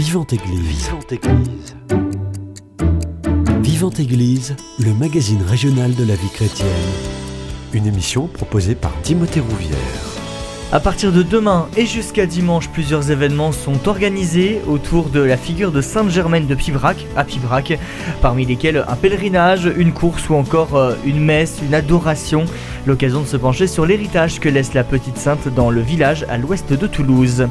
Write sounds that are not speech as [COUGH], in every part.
Vivante Église. Vivante Église. Vivante Église, le magazine régional de la vie chrétienne. Une émission proposée par Timothée Rouvière. À partir de demain et jusqu'à dimanche, plusieurs événements sont organisés autour de la figure de Sainte-Germaine de Pibrac à Pibrac, parmi lesquels un pèlerinage, une course ou encore euh, une messe, une adoration. L'occasion de se pencher sur l'héritage que laisse la petite sainte dans le village à l'ouest de Toulouse.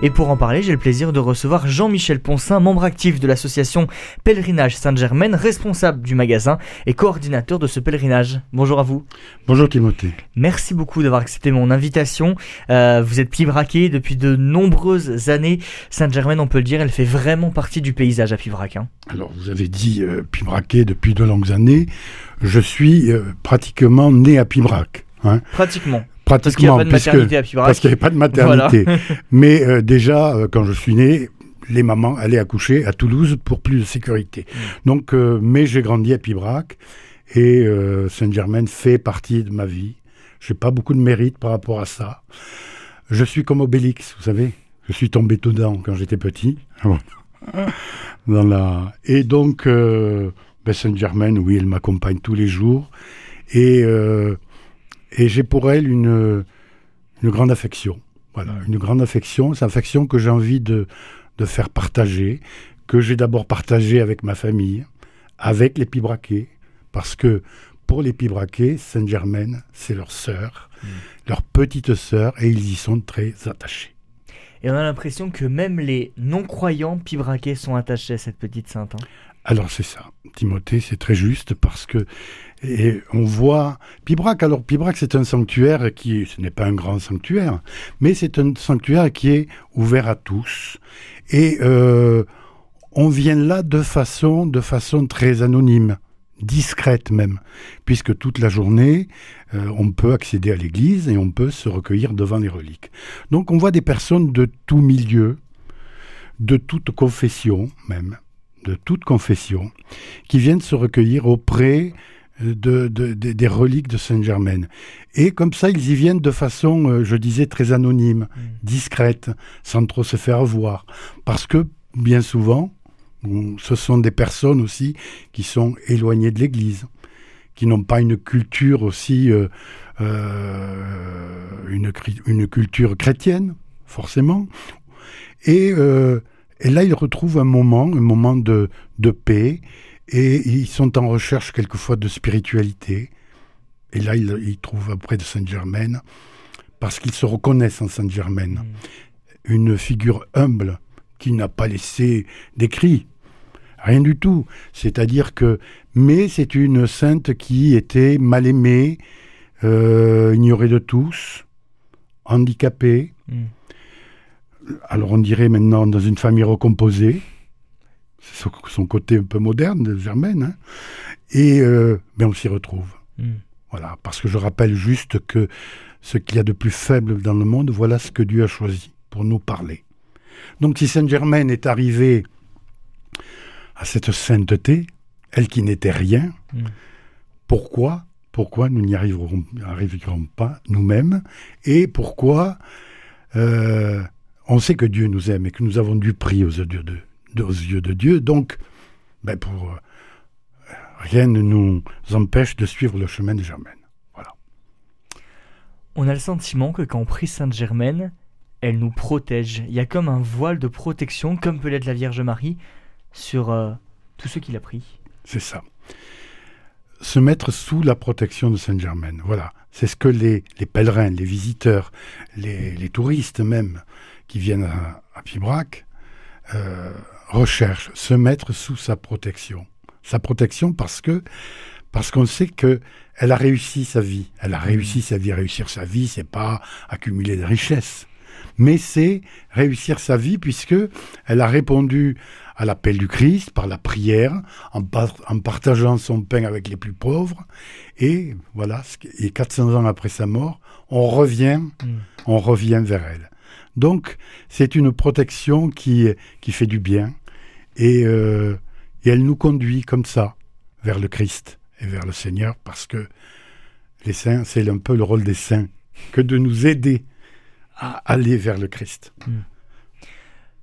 Et pour en parler, j'ai le plaisir de recevoir Jean-Michel Poncin, membre actif de l'association Pèlerinage Sainte-Germaine, responsable du magasin et coordinateur de ce pèlerinage. Bonjour à vous. Bonjour Timothée. Merci beaucoup d'avoir accepté mon invitation. Euh, vous êtes Pivraqué depuis de nombreuses années. Sainte-Germaine, on peut le dire, elle fait vraiment partie du paysage à Pivrac. Hein. Alors vous avez dit euh, Pivraqué depuis de longues années. Je suis euh, pratiquement né à Pibrac. Hein. Pratiquement. Parce qu'il n'y a pas de maternité à Parce qu'il n'y avait pas de maternité. [LAUGHS] Mais euh, déjà, euh, quand je suis né, les mamans allaient accoucher à Toulouse pour plus de sécurité. Mm. Donc, euh, mais j'ai grandi à Pibrac et Saint-Germain fait partie de ma vie. J'ai pas beaucoup de mérite par rapport à ça. Je suis comme Obélix, vous savez. Je suis tombé dedans quand j'étais petit. [LAUGHS] Dans la... Et donc, ben Saint-Germain, oui, elle m'accompagne tous les jours. Et et j'ai pour elle une, une grande affection. Voilà, une grande affection. C'est une affection que j'ai envie de, de faire partager, que j'ai d'abord partagé avec ma famille, avec les Pibraquets, parce que pour les Pibraquets, Sainte-Germaine, c'est leur sœur, mm. leur petite sœur, et ils y sont très attachés. Et on a l'impression que même les non-croyants Pibraquets sont attachés à cette petite sainte. Hein. Alors c'est ça, Timothée, c'est très juste parce que et on voit Pibrac. Alors Pibrac, c'est un sanctuaire qui, ce n'est pas un grand sanctuaire, mais c'est un sanctuaire qui est ouvert à tous. Et euh, on vient là de façon, de façon très anonyme, discrète même, puisque toute la journée, euh, on peut accéder à l'église et on peut se recueillir devant les reliques. Donc on voit des personnes de tout milieu, de toute confession même, de toute confession, qui viennent se recueillir auprès de, des reliques de Saint-Germain. Et comme ça, ils y viennent de façon, euh, je disais, très anonyme, mm. discrète, sans trop se faire voir. Parce que, bien souvent, ce sont des personnes aussi qui sont éloignées de l'Église, qui n'ont pas une culture aussi, euh, euh, une, une, culture chrétienne, forcément. Et, et, là, ils retrouvent un moment, un moment de, de paix et ils sont en recherche quelquefois de spiritualité. Et là, ils, trouvent auprès de Saint-Germain, parce qu'ils se reconnaissent en Saint-Germain, mm. une figure humble qui n'a pas laissé d'écrit. Rien du tout. C'est-à-dire que, mais c'est une sainte qui était mal aimée, euh, ignorée de tous, handicapée. Mm. Alors on dirait maintenant dans une famille recomposée son, côté un peu moderne de Germaine. Hein. Et euh, ben, on s'y retrouve. Hmm. Voilà, parce que je rappelle juste que ce qu'il y a de plus faible dans le monde, voilà ce que Dieu a choisi pour nous parler. Donc si Sainte Germaine est arrivée à cette sainteté, elle qui n'était rien, hmm. pourquoi pourquoi nous n'y arriverons, pas nous-mêmes? Et pourquoi euh, on sait que Dieu nous aime et que nous avons du prix aux yeux de Dieu aux yeux de Dieu. Donc, ben pour, euh, rien ne nous empêche de suivre le chemin de Germaine. Voilà. On a le sentiment que quand on prie Sainte Germaine, elle nous protège. Il y a comme un voile de protection, comme peut l'être la Vierge Marie, sur euh, tous ceux qui l'a pris. C'est ça. Se mettre sous la protection de Sainte Germaine. Voilà. C'est ce que les, les, pèlerins, les visiteurs, les, les, touristes même, qui viennent à, à Pibrac, euh, recherche, se mettre sous sa protection. Sa protection parce que parce qu'on sait que elle a réussi sa vie. Elle a réussi sa vie. Réussir sa vie, c'est pas accumuler de richesses, mais c'est réussir sa vie puisque elle a répondu à l'appel du Christ par la prière, en, en, partageant son pain avec les plus pauvres. Et voilà, et 400 ans après sa mort, on revient, mm. on revient vers elle. Donc, c'est une protection qui, qui fait du bien et, euh, et, elle nous conduit comme ça vers le Christ et vers le Seigneur parce que les saints, c'est un peu le rôle des saints que de nous aider à aller vers le Christ.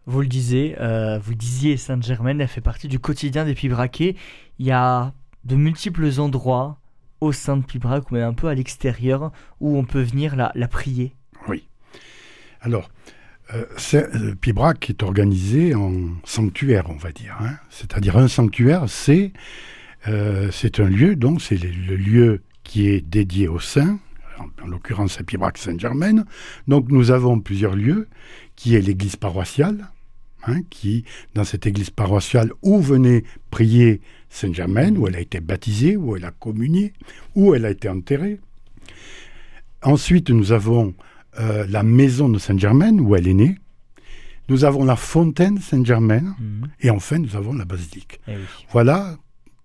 Vous le disiez, euh, vous disiez Sainte-Germaine, elle fait partie du quotidien des Pibraquets. Il y a de multiples endroits au sein de Pibrac ou même un peu à l'extérieur où on peut venir la, la prier. Oui. Alors, Pibrac est organisé en sanctuaire, on va dire. hein. C'est-à-dire un sanctuaire, c'est euh, c'est un lieu, donc c'est le, lieu qui est dédié aux saints, en, en l'occurrence à Pibrac Sainte-Germaine. Donc nous avons plusieurs lieux, qui est l'église paroissiale, hein, qui, dans cette église paroissiale où venait prier Sainte-Germaine, où elle a été baptisée, où elle a communié, où elle a été enterrée. Ensuite, nous avons euh, la maison de Sainte-Germaine, où elle est née. Nous avons la fontaine Sainte-Germaine. Et enfin, nous avons la basilique. Eh oui. Voilà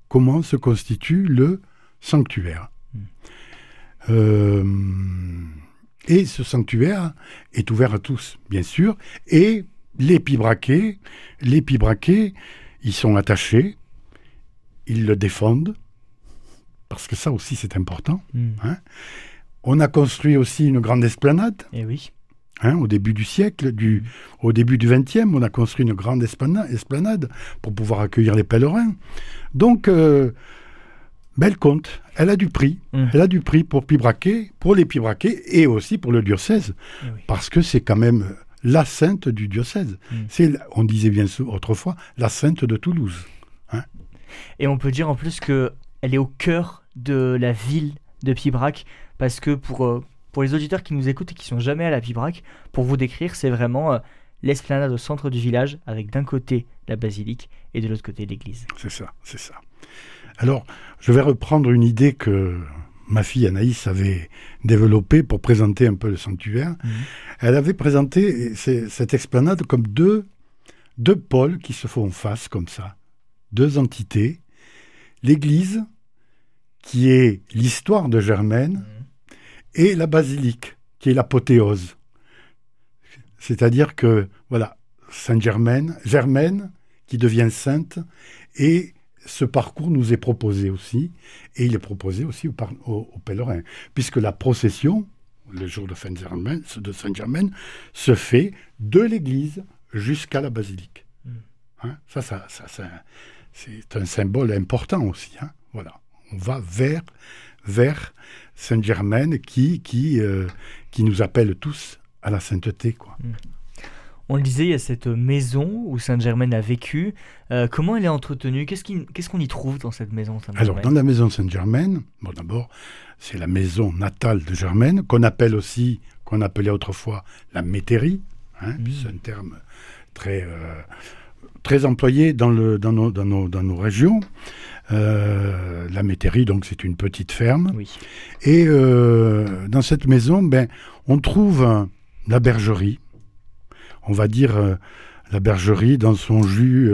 comment se constitue le sanctuaire. Euh, et ce sanctuaire est ouvert à tous, bien sûr. Et les pibraqués, les pibraqués, ils sont attachés, ils le défendent, parce que ça aussi c'est important. Mm. On a construit aussi une grande esplanade. Eh oui. Hein, au début du siècle, du, au début du XXe, on a construit une grande esplana- esplanade pour pouvoir accueillir les pèlerins. Donc, euh, ben, elle compte, elle a du prix. Mm. Elle a du prix pour Pibraquet, pour les Pibraquets et aussi pour le diocèse, Eh oui. parce que c'est quand même la sainte du diocèse. Mm. C'est, on disait bien sûr autrefois, la sainte de Toulouse. Et on peut dire en plus que elle est au cœur de la ville de Pibrac parce que pour, euh, pour les auditeurs qui nous écoutent et qui sont jamais à la Pibrac, pour vous décrire, c'est vraiment euh, l'esplanade au centre du village avec d'un côté la basilique et de l'autre côté l'église. C'est ça, c'est ça. Alors, je vais reprendre une idée que ma fille Anaïs avait développée pour présenter un peu le sanctuaire. Mhm. Elle avait présenté cette esplanade comme deux, deux pôles qui se font face comme ça, deux entités. L'église, qui est l'histoire de Germaine, et la basilique, qui est l'apothéose. C'est-à-dire que, voilà, Sainte-Germaine, Germaine, qui devient sainte, et ce parcours nous est proposé aussi, et il est proposé aussi aux, par- aux- aux pèlerins, puisque la procession, le jour de Sainte-Germaine, de Sainte-Germaine, se fait de l'église jusqu'à la basilique. Mm. Hein, ça, ça, ça, ça- c'est un symbole important aussi. hein, voilà, on va vers, vers Sainte-Germaine qui, qui, euh, qui nous appelle tous à la sainteté. Quoi. On le disait, il y a cette maison où Sainte-Germaine a vécu. Euh, comment elle est entretenue? Qu'est-ce qu'on y trouve dans cette maison Alors, dans la maison Sainte-Germaine, bon, d'abord, c'est la maison natale de Germaine, qu'on appelle aussi, qu'on appelait autrefois la métairie. Hein, Mm. C'est un terme très, euh, très employé dans, le, dans, nos, dans, nos, dans nos régions. Euh, la métairie, donc, c'est une petite ferme. Oui. Et euh, dans cette maison, ben, on trouve la bergerie. On va dire euh, la bergerie dans son jus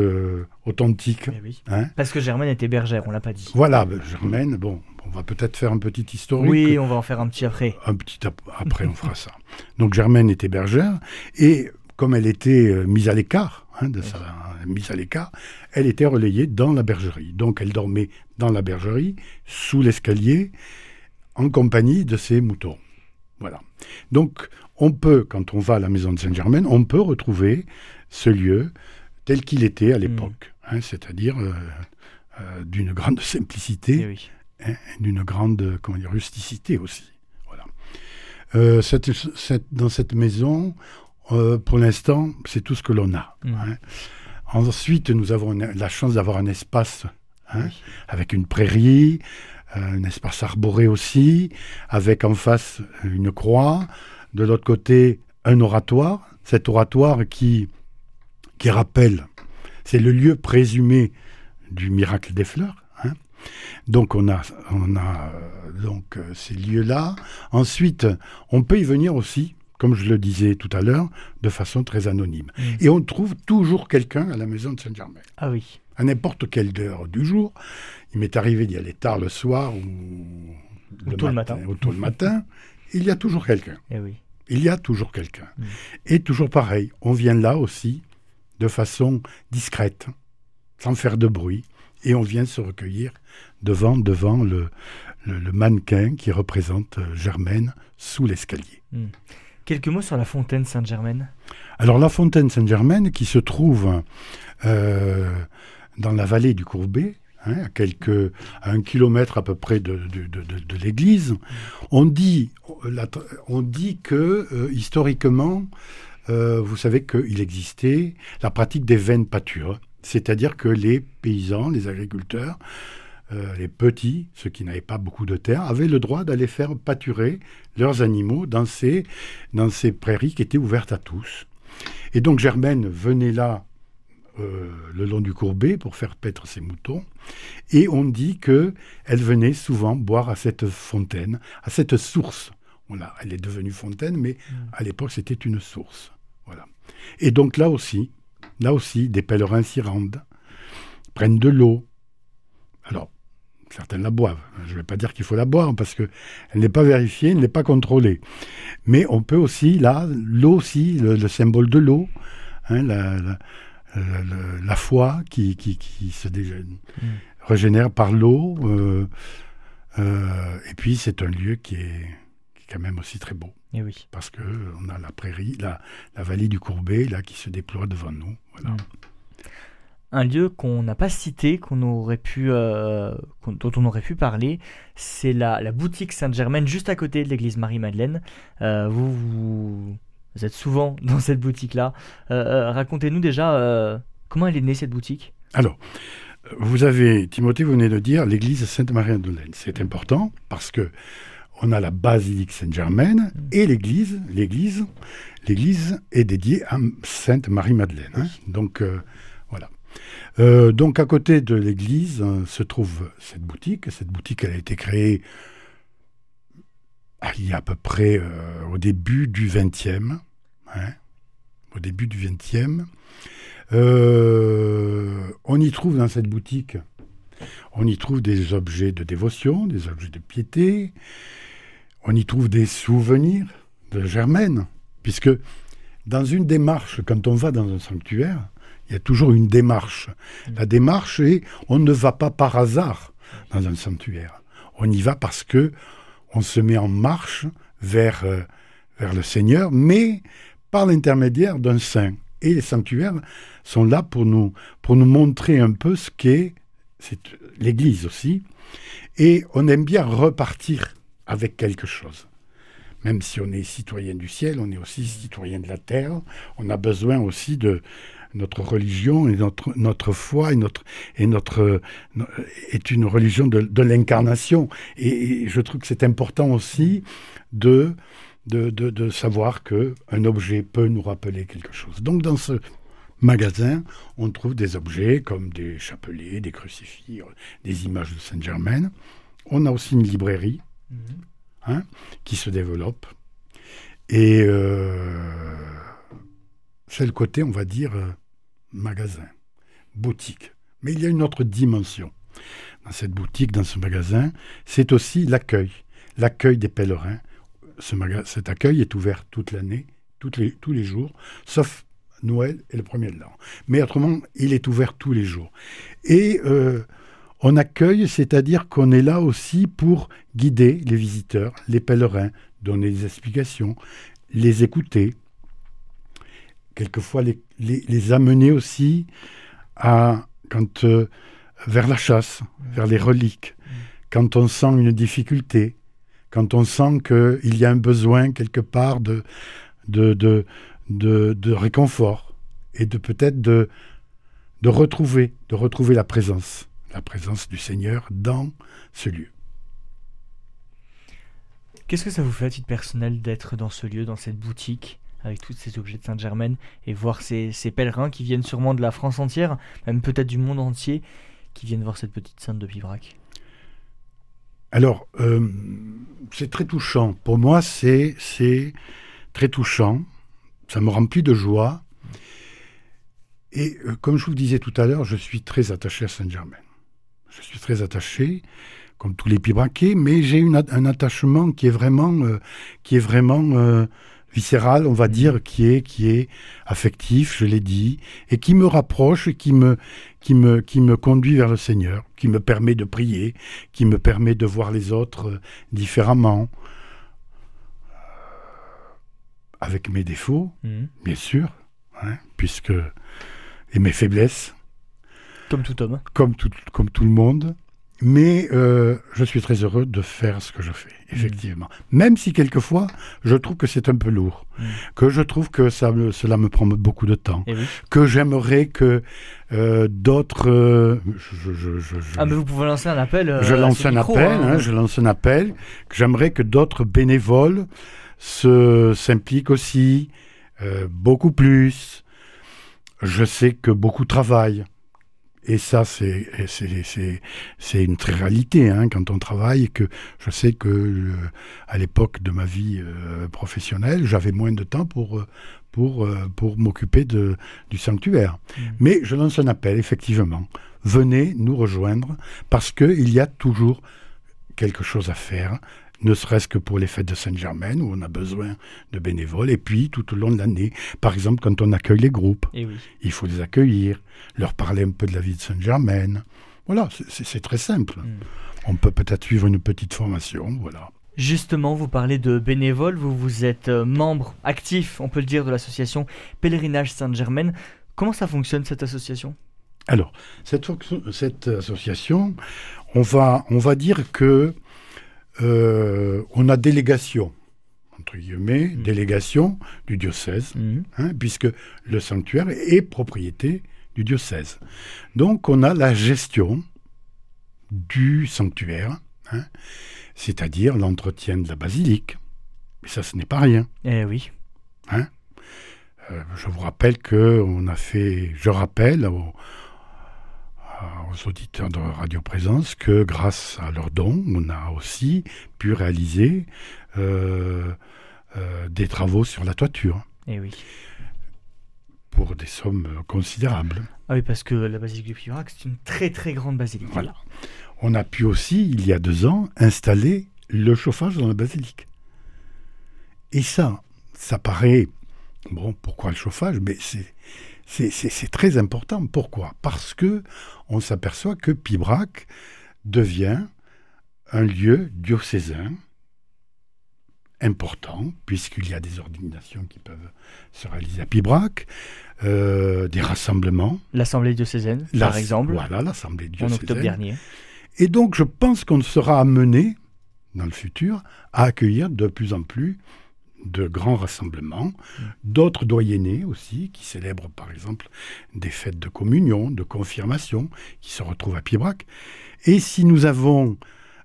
authentique. Eh oui. Hein. Parce que Germaine était bergère, on l'a pas dit. Voilà, ben, Germaine, bon, on va peut-être faire un petit historique. Oui, on va en faire un petit après. Un petit ap- après, on fera ça. Donc Germaine était bergère, et comme elle était mise à l'écart, hein, de sa mise à l'écart, elle était relayée dans la bergerie. Donc elle dormait dans la bergerie, sous l'escalier, en compagnie de ses moutons. Voilà. Donc on peut, quand on va à la maison de Saint-Germain, on peut retrouver ce lieu tel qu'il était à l'époque, hein, c'est-à-dire euh, euh, d'une grande [LAUGHS] simplicité Eh oui. hein, d'une grande comment dire, rusticité aussi. Voilà. Euh, cette- cette- dans cette maison, euh, pour l'instant, c'est tout ce que l'on a. Mm. hein. Ensuite, nous avons une- la chance d'avoir un espace hein, Oui. avec une prairie, euh, un espace arboré aussi, avec en face une croix, de l'autre côté un oratoire. Cet oratoire qui, qui rappelle, c'est le lieu présumé du miracle des fleurs. hein. Donc on a, on a euh, donc ces lieux-là. Ensuite, on peut y venir aussi, comme je le disais tout à l'heure, de façon très anonyme. Mm. Et on trouve toujours quelqu'un à la maison de Saint-Germain Ah oui. à n'importe quelle heure du jour. Il m'est arrivé d'y aller tard le soir ou, Ou tôt le matin. ou tôt le matin. [LAUGHS] Il y a toujours quelqu'un. Eh oui. Il y a toujours quelqu'un. Mm. Et toujours pareil, on vient là aussi de façon discrète, sans faire de bruit, et on vient se recueillir devant, devant le, le, le mannequin qui représente euh, Germaine sous l'escalier. Quelques mots sur la fontaine Sainte-Germaine. Alors la fontaine Sainte-Germaine qui se trouve euh, dans la vallée du Courbet, hein, à, quelques, un kilomètre à peu près de, l'église, on dit, on que euh, historiquement, euh, vous savez qu'il existait la pratique des veines pâtures, c'est-à-dire que les paysans, les agriculteurs, les petits, ceux qui n'avaient pas beaucoup de terre, avaient le droit d'aller faire pâturer leurs animaux dans ces, dans ces prairies qui étaient ouvertes à tous. Et donc Germaine venait là euh, le long du courbet pour faire paître ses moutons. Et on dit qu'elle venait souvent boire à cette fontaine, à cette source. Voilà, elle est devenue fontaine, mais mm. à l'époque c'était une source. Voilà. Et donc là aussi, là aussi, des pèlerins s'y rendent, prennent de l'eau. Alors, certains la boivent. Je ne vais pas dire qu'il faut la boire parce qu'elle n'est pas vérifiée, elle n'est pas contrôlée. Mais on peut aussi, là, l'eau aussi, le, symbole de l'eau, hein, la, la, foi qui, qui, se mm. régénère par l'eau. Euh, euh, et puis c'est un lieu qui est, quand même aussi très beau. Et eh oui. Parce qu'on a la prairie, la, la, vallée du Courbet, là, qui se déploie devant nous. Voilà. Mm. Un lieu qu'on n'a pas cité, qu'on aurait pu, euh, dont on aurait pu parler, c'est la, boutique Sainte-Germaine, juste à côté de l'église Marie-Madeleine. vous, vous vous êtes souvent [LAUGHS] dans cette boutique-là. Euh, euh, racontez-nous déjà euh, comment elle est née cette boutique? Alors, vous avez, Timothée, vous venez de dire l'église Sainte-Marie-Madeleine. C'est important parce que on a la basilique Sainte-Germaine et l'église, l'église, l'église est dédiée à Sainte Marie-Madeleine. Hein. Donc voilà. donc à côté de l'église se trouve cette boutique. Cette boutique, a été créée ah, il y a à peu près au début du XXe. Hein, au début du. Euh, on y trouve dans cette boutique, on y trouve des objets de dévotion, des objets de piété, on y trouve des souvenirs de Germaine, puisque dans une démarche, quand on va dans un sanctuaire, il y a toujours une démarche. La démarche est, on ne va pas par hasard dans un sanctuaire. On y va parce que on se met en marche vers, euh, vers le Seigneur, mais par l'intermédiaire d'un saint. Et les sanctuaires sont là pour nous, pour nous montrer un peu ce qu'est l'Église aussi. Et on aime bien repartir avec quelque chose. Même si on est citoyen du ciel, on est aussi citoyen de la terre. On a besoin aussi de notre religion et notre, notre foi et notre, et notre est une religion de, l'incarnation. et, je trouve que c'est important aussi de de, savoir qu'un objet peut nous rappeler quelque chose. Donc dans ce magasin, on trouve des objets comme des chapelets, des crucifix, des images de Saint-Germain. On a aussi une librairie mhm. hein, qui se développe. Et euh, c'est le côté, on va dire, euh, magasin, boutique. Mais il y a une autre dimension dans cette boutique, dans ce magasin, c'est aussi l'accueil, l'accueil des pèlerins, cet accueil est ouvert toute l'année, les, tous les jours, sauf Noël et le premier de l'an. Mais autrement, il est ouvert tous les jours. Et euh, on accueille, c'est-à-dire qu'on est là aussi pour guider les visiteurs, les pèlerins, donner des explications, les écouter, quelquefois les, les, amener aussi à, quand, euh, vers la chasse, vers les reliques, quand on sent une difficulté, quand on sent qu'il y a un besoin quelque part de, de, de, réconfort et de peut-être de, de, retrouver, de retrouver la présence, la présence du Seigneur dans ce lieu. Qu'est-ce que ça vous fait à titre personnel d'être dans ce lieu, dans cette boutique? Avec tous ces objets de Sainte-Germaine et voir ces, pèlerins qui viennent sûrement de la France entière, même peut-être du monde entier, qui viennent voir cette petite sainte de Pibrac alors, euh, c'est très touchant. Pour moi, c'est très touchant. Ça me remplit de joie. Et euh, comme je vous disais tout à l'heure, je suis très attaché à Saint-Germain. Je suis très attaché, comme tous les pibraquets, mais j'ai un attachement qui est vraiment, euh, qui est vraiment viscéral, on va dire, qui est, qui est affectif, je l'ai dit, et qui me rapproche, qui me, qui me, qui me conduit vers le Seigneur, qui me permet de prier, qui me permet de voir les autres euh, différemment. avec mes défauts, Mhm. bien sûr, hein, puisque et mes faiblesses, Comme tout homme. comme tout, comme tout le monde. Mais euh, je suis très heureux de faire ce que je fais, effectivement. Même si quelquefois, je trouve que c'est un peu lourd, Mm. que je trouve que ça me- cela me prend beaucoup de temps, oui. que j'aimerais que euh, d'autres... euh, je, je- je- je- Ah, mais vous pouvez lancer un appel. euh, je lance ce un micro, appel, hein. hein, je lance un appel, que j'aimerais que d'autres bénévoles se s'impliquent aussi, euh, beaucoup plus. Je sais que beaucoup travaillent. Et ça, c'est et c'est- c'est- c'est une très réalité hein, quand on travaille. Que je sais que euh, à l'époque de ma vie euh, professionnelle, j'avais moins de temps pour euh, pour pour m'occuper du sanctuaire. Mm. Mais je lance un appel, effectivement. Venez nous rejoindre parce qu'il y a toujours quelque chose à faire, ne serait-ce que pour les fêtes de Saint-Germain où on a besoin de bénévoles, et puis tout au long de l'année. Par exemple, quand on accueille les groupes, Et oui. il faut les accueillir, leur parler un peu de la vie de Saint-Germain. Voilà, c'est- très simple. Mm. On peut peut-être suivre une petite formation, voilà. Justement, vous parlez de bénévoles, vous, vous êtes euh, membre actif, on peut le dire, de l'association Pèlerinage Sainte-Germaine. Comment ça fonctionne cette association? Alors, cette, cette association, on va, on va dire que euh, on a délégation, entre guillemets, Mm. délégation du diocèse, hein, puisque le sanctuaire est propriété du diocèse. Donc, on a la gestion du sanctuaire, hein, c'est-à-dire l'entretien de la basilique. Et ça, ce n'est pas rien. Eh oui. Euh, je vous rappelle que on a fait, je rappelle aux, aux auditeurs de Radio Présence que grâce à leurs dons, on a aussi pu réaliser euh, euh, des travaux sur la toiture Eh oui. pour des sommes euh, considérables. Ah oui, parce que la basilique du Pivrac, c'est une très très grande basilique. Voilà. On a pu aussi, il y a deux ans, installer le chauffage dans la basilique. Et ça, ça paraît... Bon, pourquoi le chauffage? Mais c'est... C'est, très important. Pourquoi? Parce que on s'aperçoit que Pibrac devient un lieu diocésain important, puisqu'il y a des ordinations qui peuvent se réaliser à Pibrac, euh, des rassemblements. L'Assemblée diocésaine, La- par exemple, Voilà, l'Assemblée en diocésaine. octobre dernier. Et donc, je pense qu'on sera amené, dans le futur, à accueillir de plus en plus de grands rassemblements, d'autres doyennés aussi, qui célèbrent par exemple des fêtes de communion, de confirmation, qui se retrouvent à Pibrac. Et si nous avons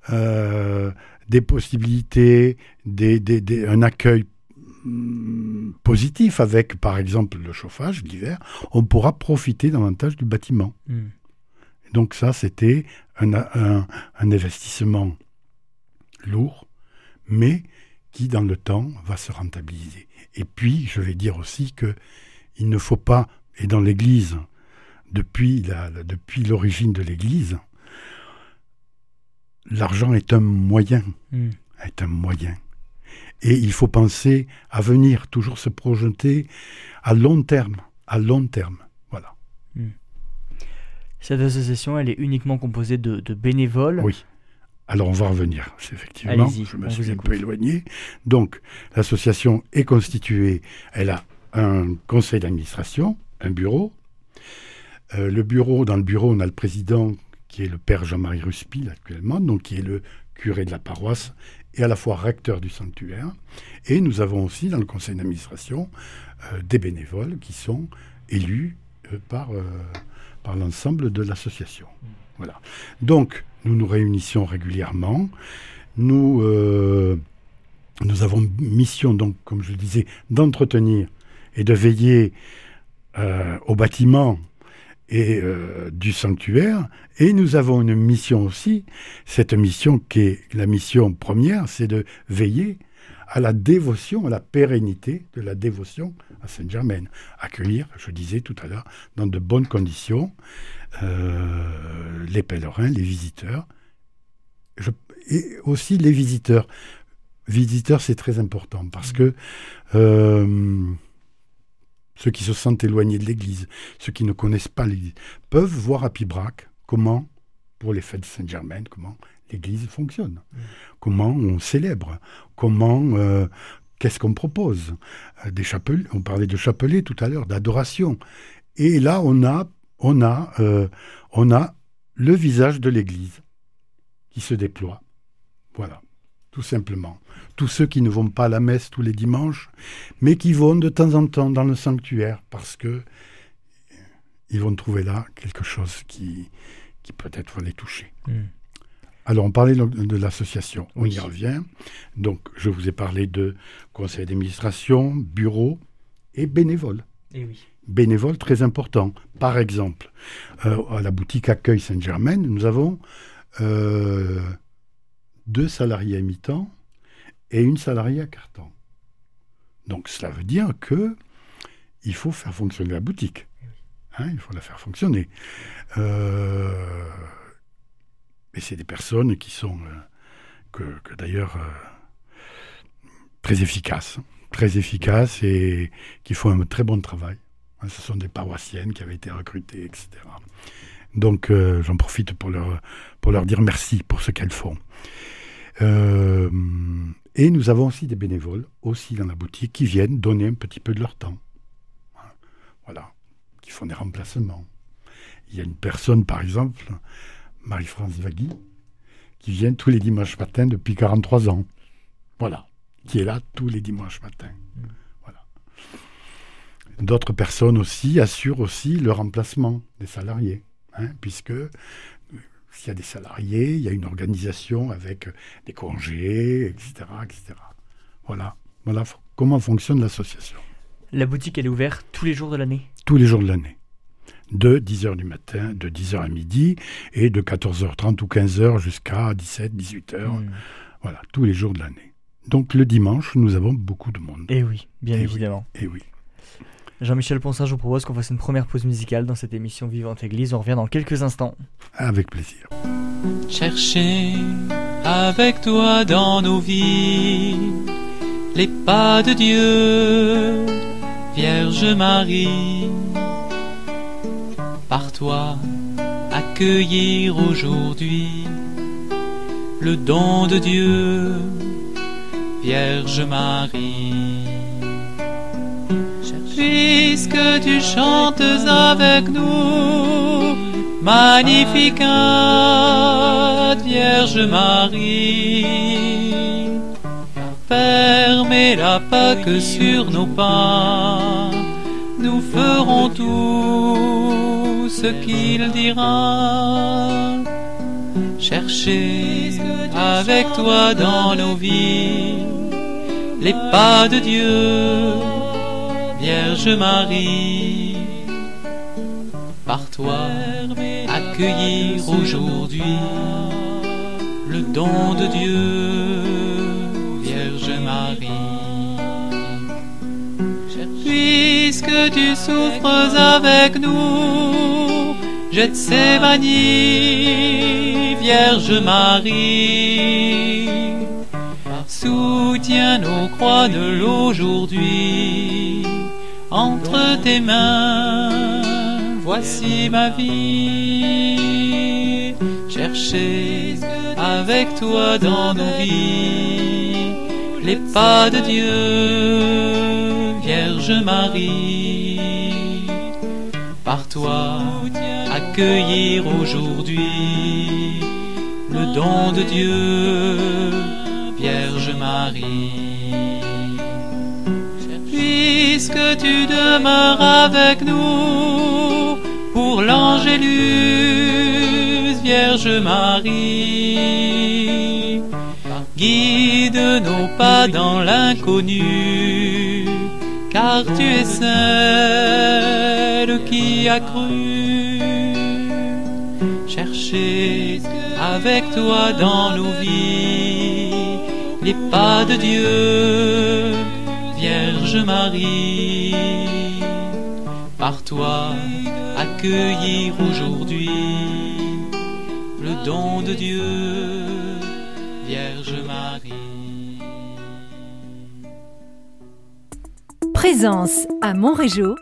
euh, des possibilités, des, des- des- un accueil hum, positif avec par exemple le chauffage l'hiver, on pourra profiter davantage du bâtiment. Hmm. Donc ça, c'était un, un- un investissement lourd, mais qui, dans le temps, va se rentabiliser. Et puis, je vais dire aussi que il ne faut pas, et dans l'Église, depuis la- la- depuis l'origine de l'Église, l'argent est un moyen, Hmm. est un moyen. Et il faut penser à venir, toujours se projeter à long terme, à long terme. Voilà. Cette association, elle est uniquement composée de, de bénévoles. Oui. Alors on va revenir, c'est effectivement. Je me suis un peu éloigné. Donc l'association est constituée, elle a un conseil d'administration, un bureau. Euh, le bureau, dans le bureau, on a le président qui est le père Jean-Marie Ruspil actuellement, donc qui est le curé de la paroisse et à la fois recteur du sanctuaire. Et nous avons aussi dans le conseil d'administration euh, des bénévoles qui sont élus euh, par, par l'ensemble de l'association. Voilà. Donc, nous nous réunissons régulièrement. Nous, euh, nous avons mission, donc, comme je le disais, d'entretenir et de veiller euh, au bâtiment et euh, du sanctuaire. Et nous avons une mission aussi. Cette mission qui est la mission première, c'est de veiller à la dévotion, à la pérennité de la dévotion à Saint-Germain. Accueillir, je disais tout à l'heure, dans de bonnes conditions euh, les pèlerins, les visiteurs, Je- et aussi les visiteurs. Visiteurs, c'est très important parce que euh, ceux qui se sentent éloignés de l'Église, ceux qui ne connaissent pas l'Église, peuvent voir à Pibrac comment, pour les fêtes de Saint-Germain, comment l'Église fonctionne, comment on célèbre, comment, euh, qu'est-ce qu'on propose. Des chapelets, on parlait de chapelets tout à l'heure, d'adoration. Et là, on a, on a, euh, on a le visage de l'Église qui se déploie. Voilà, tout simplement. Tous ceux qui ne vont pas à la messe tous les dimanches, mais qui vont de temps en temps dans le sanctuaire parce que ils vont trouver là quelque chose qui, qui peut-être va les toucher. Hmm. Alors, on parlait de, l'association. On y revient. Donc, je vous ai parlé de conseil d'administration, bureau et bénévole. Et oui. Bénévole très important. Par exemple, euh, à la boutique Accueil Saint-Germain, nous avons euh, deux salariés à mi-temps et une salariée à quart-temps. Donc, cela veut dire que il faut faire fonctionner la boutique. Hein, il faut la faire fonctionner. Euh, et c'est des personnes qui sont, euh, que, que d'ailleurs, euh, très efficaces. Très efficaces et qui font un très bon travail. Hein, ce sont des paroissiennes qui avaient été recrutées, etc. Donc euh, j'en profite pour leur, dire merci pour ce qu'elles font. Euh, et nous avons aussi des bénévoles, aussi dans la boutique, qui viennent donner un petit peu de leur temps. Hein, Voilà, qui font des remplacements. Il y a une personne, par exemple, Marie-France Vagui, qui vient tous les dimanches matins depuis 43 ans. Voilà, qui est là tous les dimanches matins. D'autres personnes aussi assurent aussi le remplacement des salariés, hein, puisque euh, s'il y a des salariés, il y a une organisation avec euh, des congés, etc., etc. Voilà, voilà comment fonctionne l'association. La boutique, elle est ouverte tous les jours de l'année? Tous les jours de l'année. De 10h du matin, de 10h à midi, et de 14h30 ou 15h jusqu'à 17, 18h. Hmm. Voilà, tous les jours de l'année. Donc le dimanche, nous avons beaucoup de monde. Et oui, bien Eh oui. évidemment. Et oui. Jean-Michel Ponsard, je vous propose qu'on fasse une première pause musicale dans cette émission Vivante Église. On revient dans quelques instants. Avec plaisir. Chercher avec toi dans nos vies les pas de Dieu, Vierge Marie. Par toi, accueillir aujourd'hui le don de Dieu, Vierge Marie. Puisque tu chantes avec nous, Magnificat, Vierge Marie, permets la Pâque sur nos pas, nous ferons tout ce qu'il dira. Chercher avec toi dans nos vies les pas de Dieu, Vierge Marie, par toi accueillir aujourd'hui le don de Dieu, Vierge Marie. Puisque tu souffres avec nous, jette ces Vierge Marie. Soutiens nos croix de l'aujourd'hui entre tes mains. Voici ma vie. Chercher avec toi dans nos vies les pas de Dieu, Vierge Marie. Par toi, accueillir aujourd'hui le don de Dieu, Vierge Marie. Puisque tu demeures avec nous pour l'Angélus, Vierge Marie, guide nos pas dans l'inconnu, car tu es celle qui a cru. Chercher avec toi dans nos vies les pas de Dieu, Vierge Marie. Par toi, accueillir aujourd'hui le don de Dieu, Vierge Marie. Présence à Montrégeau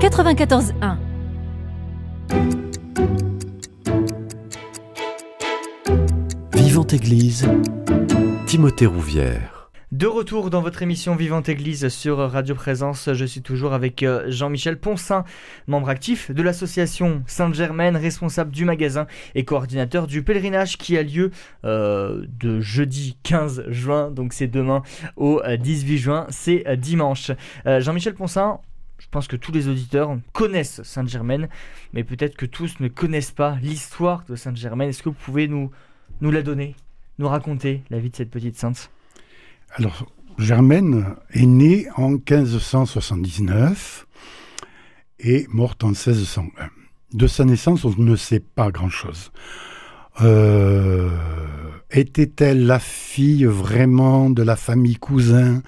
94.1 Vivante Église, Timothée Rouvière. De retour dans votre émission Vivante Église sur Radio Présence, je suis toujours avec euh, Jean-Michel Poncin, membre actif de l'association Sainte-Germaine, responsable du magasin et coordinateur du pèlerinage qui a lieu euh, de jeudi 15 juin, donc c'est demain au 18 euh, juin, c'est dimanche. Jean-Michel Poncin, je pense que tous les auditeurs connaissent Sainte-Germaine, mais peut-être que tous ne connaissent pas l'histoire de Sainte-Germaine. Est-ce que vous pouvez nous la donner, nous raconter la vie de cette petite sainte? Alors, Germaine est née en 1579 et morte en 1601. De sa naissance, on ne sait pas grand-chose. Euh, était-elle la fille vraiment de la famille cousin?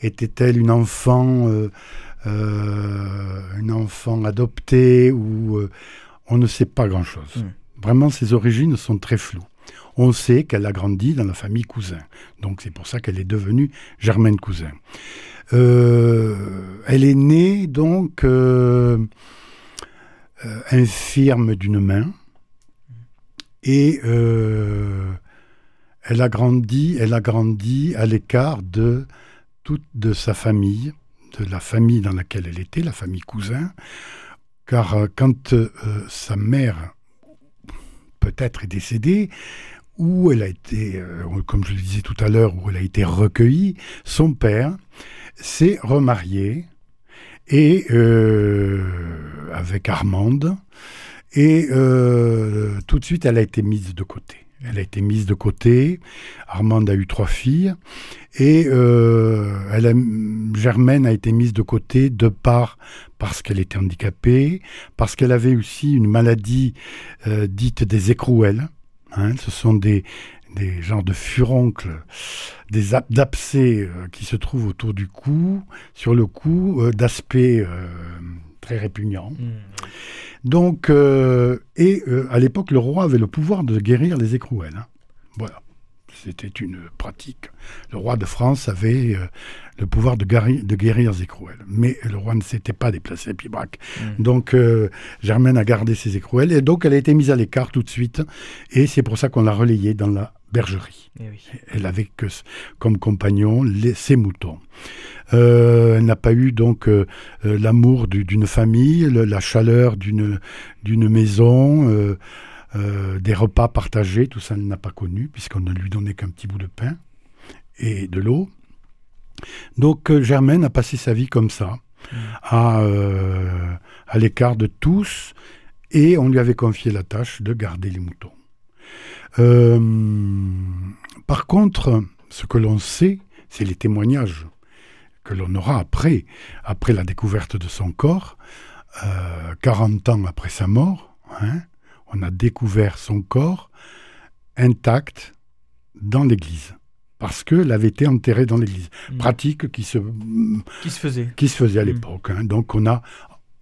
Était-elle une enfant, euh, euh, une enfant adoptée ou on ne sait pas grand-chose. Hmm. Vraiment, ses origines sont très floues on sait qu'elle a grandi dans la famille Cousin. Donc c'est pour ça qu'elle est devenue Germaine Cousin. Euh, elle est née donc euh, euh, infirme d'une main et elle a grandi, elle a grandi à l'écart de toute de sa famille, de la famille dans laquelle elle était, la famille Cousin, car quand sa mère peut-être est décédée, où elle a été, euh, comme je le disais tout à l'heure, où elle a été recueillie, son père s'est remarié et euh, avec Armande et euh, tout de suite elle a été mise de côté. Elle a été mise de côté. Armande a eu trois filles et Germaine a été mise de côté de part parce qu'elle était handicapée, parce qu'elle avait aussi une maladie dite des écrouelles. Hein, ce sont des, des genres de furoncles, des abcès euh, qui se trouvent autour du cou, sur le cou, euh, d'aspect euh, très répugnant. Mmh. Donc, et à l'époque, le roi avait le pouvoir de guérir les écrouelles. Hein. Voilà. C'était une pratique. Le roi de France avait euh, le pouvoir de, de guérir les écrouelles. Mais le roi ne s'était pas déplacé à Pibrac. Mm. Donc euh, Germaine a gardé ses écrouelles. Et donc elle a été mise à l'écart tout de suite. Et c'est pour ça qu'on l'a relayée dans la bergerie. Eh elle avait que, comme compagnon ses moutons. Euh, elle n'a pas eu donc l'amour d'une famille, la chaleur d'une maison. Euh, des repas partagés, tout ça, elle n'a pas connu, puisqu'on ne lui donnait qu'un petit bout de pain et de l'eau. Donc euh, Germaine a passé sa vie comme ça, mmh. à, euh, à l'écart de tous, et on lui avait confié la tâche de garder les moutons. par contre, ce que l'on sait, c'est les témoignages que l'on aura après, après la découverte de son corps, 40 ans après sa mort, hein, on a découvert son corps intact dans l'église parce qu'elle avait été enterrée dans l'église. Mm. Pratique qui se, qui se faisait. Qui se faisait à mm. l'époque. Hein. Donc on a,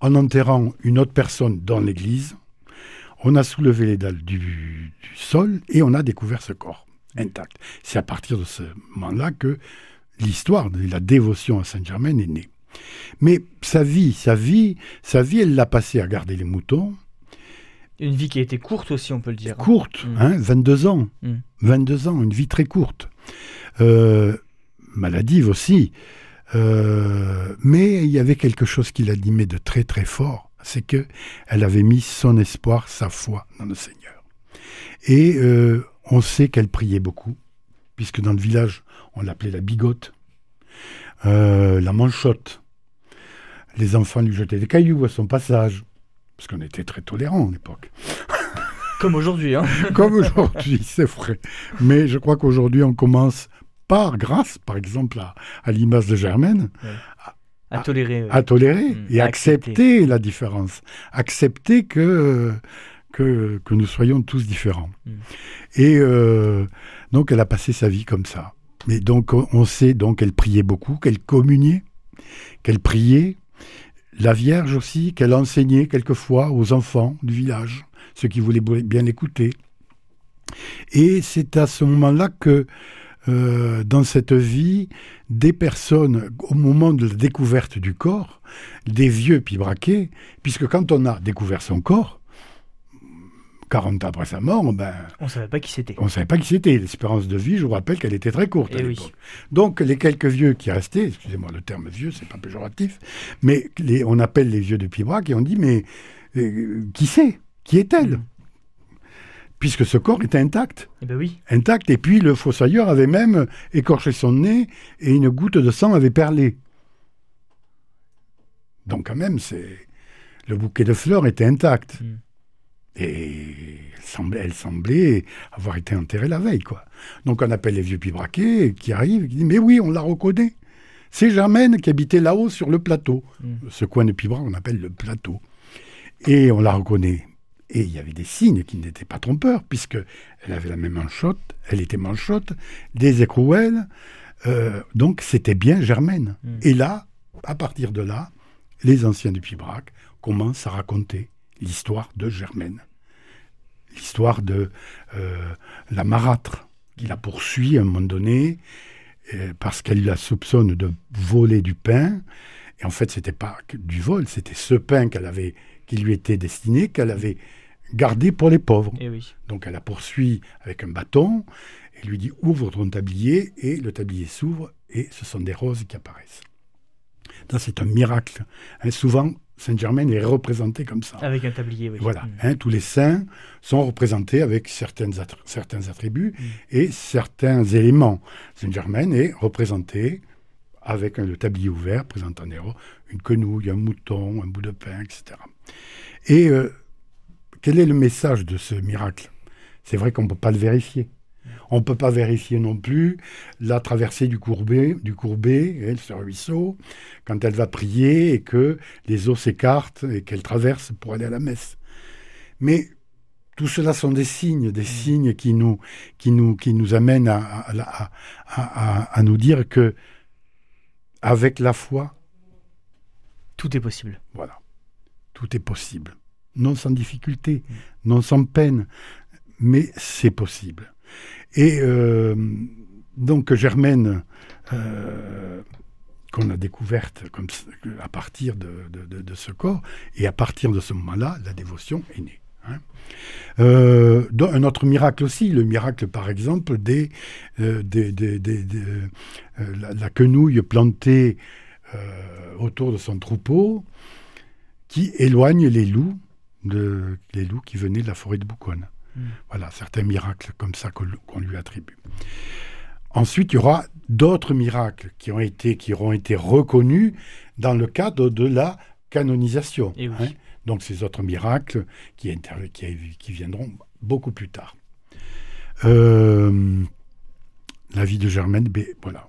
en enterrant une autre personne dans l'église, on a soulevé les dalles du, sol et on a découvert ce corps intact. C'est à partir de ce moment-là que l'histoire de la dévotion à Saint-Germain est née. Mais sa vie, sa vie, sa vie, elle l'a passée à garder les moutons, une vie qui a été courte aussi, on peut le dire. Hein. Courte, mm. hein, 22 ans. 22 mm. ans, une vie très courte. Euh, maladive aussi. Euh, mais il y avait quelque chose qui l'animait de très très fort, c'est que elle avait mis son espoir, sa foi dans le Seigneur. Et euh, on sait qu'elle priait beaucoup, puisque dans le village, on l'appelait la bigote, la manchotte. Les enfants lui jetaient des cailloux à son passage parce qu'on était très tolérants à l'époque. Comme aujourd'hui. Hein. [LAUGHS] Comme aujourd'hui, c'est vrai. Mais je crois qu'aujourd'hui, on commence par, grâce, par exemple, à, l'image de Germaine, à, tolérer, à tolérer mmh. et accepter. la différence. Accepter que, que, que nous soyons tous différents. Mmh. Et euh, donc, elle a passé sa vie comme ça. Mais donc, on sait donc qu'elle priait beaucoup, qu'elle communiait, qu'elle priait, la Vierge aussi, qu'elle enseignait quelquefois aux enfants du village, ceux qui voulaient bien écouter. Et c'est à ce moment-là que, euh, dans cette vie, des personnes, au moment de la découverte du corps, des vieux pibraqués, puisque quand on a découvert son corps, 40 ans après sa mort, ben, On savait pas qui c'était. on ne savait pas qui c'était. L'espérance de vie, je vous rappelle qu'elle était très courte à Eh oui. l'époque. Donc les quelques vieux qui restaient, excusez-moi le terme vieux, c'est pas péjoratif, mais les- on appelle les vieux de Pibrac et on dit mais euh, qui c'est? Qui est-elle? Mm. Puisque ce corps était intact, Eh ben oui. intact. Et puis le fossoyeur avait même écorché son nez et une goutte de sang avait perlé. Donc quand même, c'est le bouquet de fleurs était intact. Mm. Et elle semblait, elle semblait avoir été enterrée la veille, quoi. Donc on appelle les vieux pibraquets qui arrivent, qui disent Mais oui, on la reconnaît. C'est Germaine qui habitait là-haut sur le plateau. Mm. Ce coin de Pibrac, on appelle le plateau. Et on la reconnaît. Et il y avait des signes qui n'étaient pas trompeurs, puisque elle avait la même manchotte, elle était manchotte, des écrouelles. euh, donc c'était bien Germaine. Mm. Et là, à partir de là, les anciens du Pibrac commencent à raconter l'histoire de Germaine. L'histoire de euh, la marâtre qui la poursuit à un moment donné euh, parce qu'elle la soupçonne de voler du pain. Et en fait, c'était pas du vol, c'était ce pain qu'elle avait, qui lui était destiné, qu'elle avait gardé pour les pauvres. Eh oui. Donc elle la poursuit avec un bâton et lui dit ouvre ton tablier et le tablier s'ouvre et ce sont des roses qui apparaissent. Ça c'est un miracle. Hein, souvent Saint-Germain est représenté comme ça. Avec un tablier, oui. Voilà, Mm. hein, tous les saints sont représentés avec certaines attr- certains attributs Mm. et certains éléments. Saint-Germain est représenté avec un, le tablier ouvert, présentant une quenouille, un mouton, un bout de pain, etc. Et euh, quel est le message de ce miracle? C'est vrai qu'on ne peut pas le vérifier. On ne peut pas vérifier non plus la traversée du courbet, du courbet, hein, ce ruisseau, quand elle va prier et que les eaux s'écartent et qu'elle traverse pour aller à la messe. Mais tout cela sont des signes, des signes qui nous, qui nous, qui nous amènent à, à- à- à- à- à nous dire que avec la foi, Tout est possible. voilà, tout est possible. Non sans difficulté, non sans peine, mais c'est possible. Et euh, donc Germaine, euh, qu'on a découverte à partir de, ce corps, et à partir de ce moment-là, la dévotion est née. hein. Euh, un autre miracle aussi, le miracle par exemple des, la, quenouille plantée autour de son troupeau, qui éloigne les loups, les loups qui venaient de la forêt de Bouconne. Mm. Voilà, certains miracles comme ça qu'on lui attribue. Ensuite, il y aura d'autres miracles qui, ont été, qui auront été reconnus dans le cadre de la canonisation. Eh oui. hein. Donc ces autres miracles qui, qui, qui viendront beaucoup plus tard. Euh, la vie de Germaine, ben, voilà.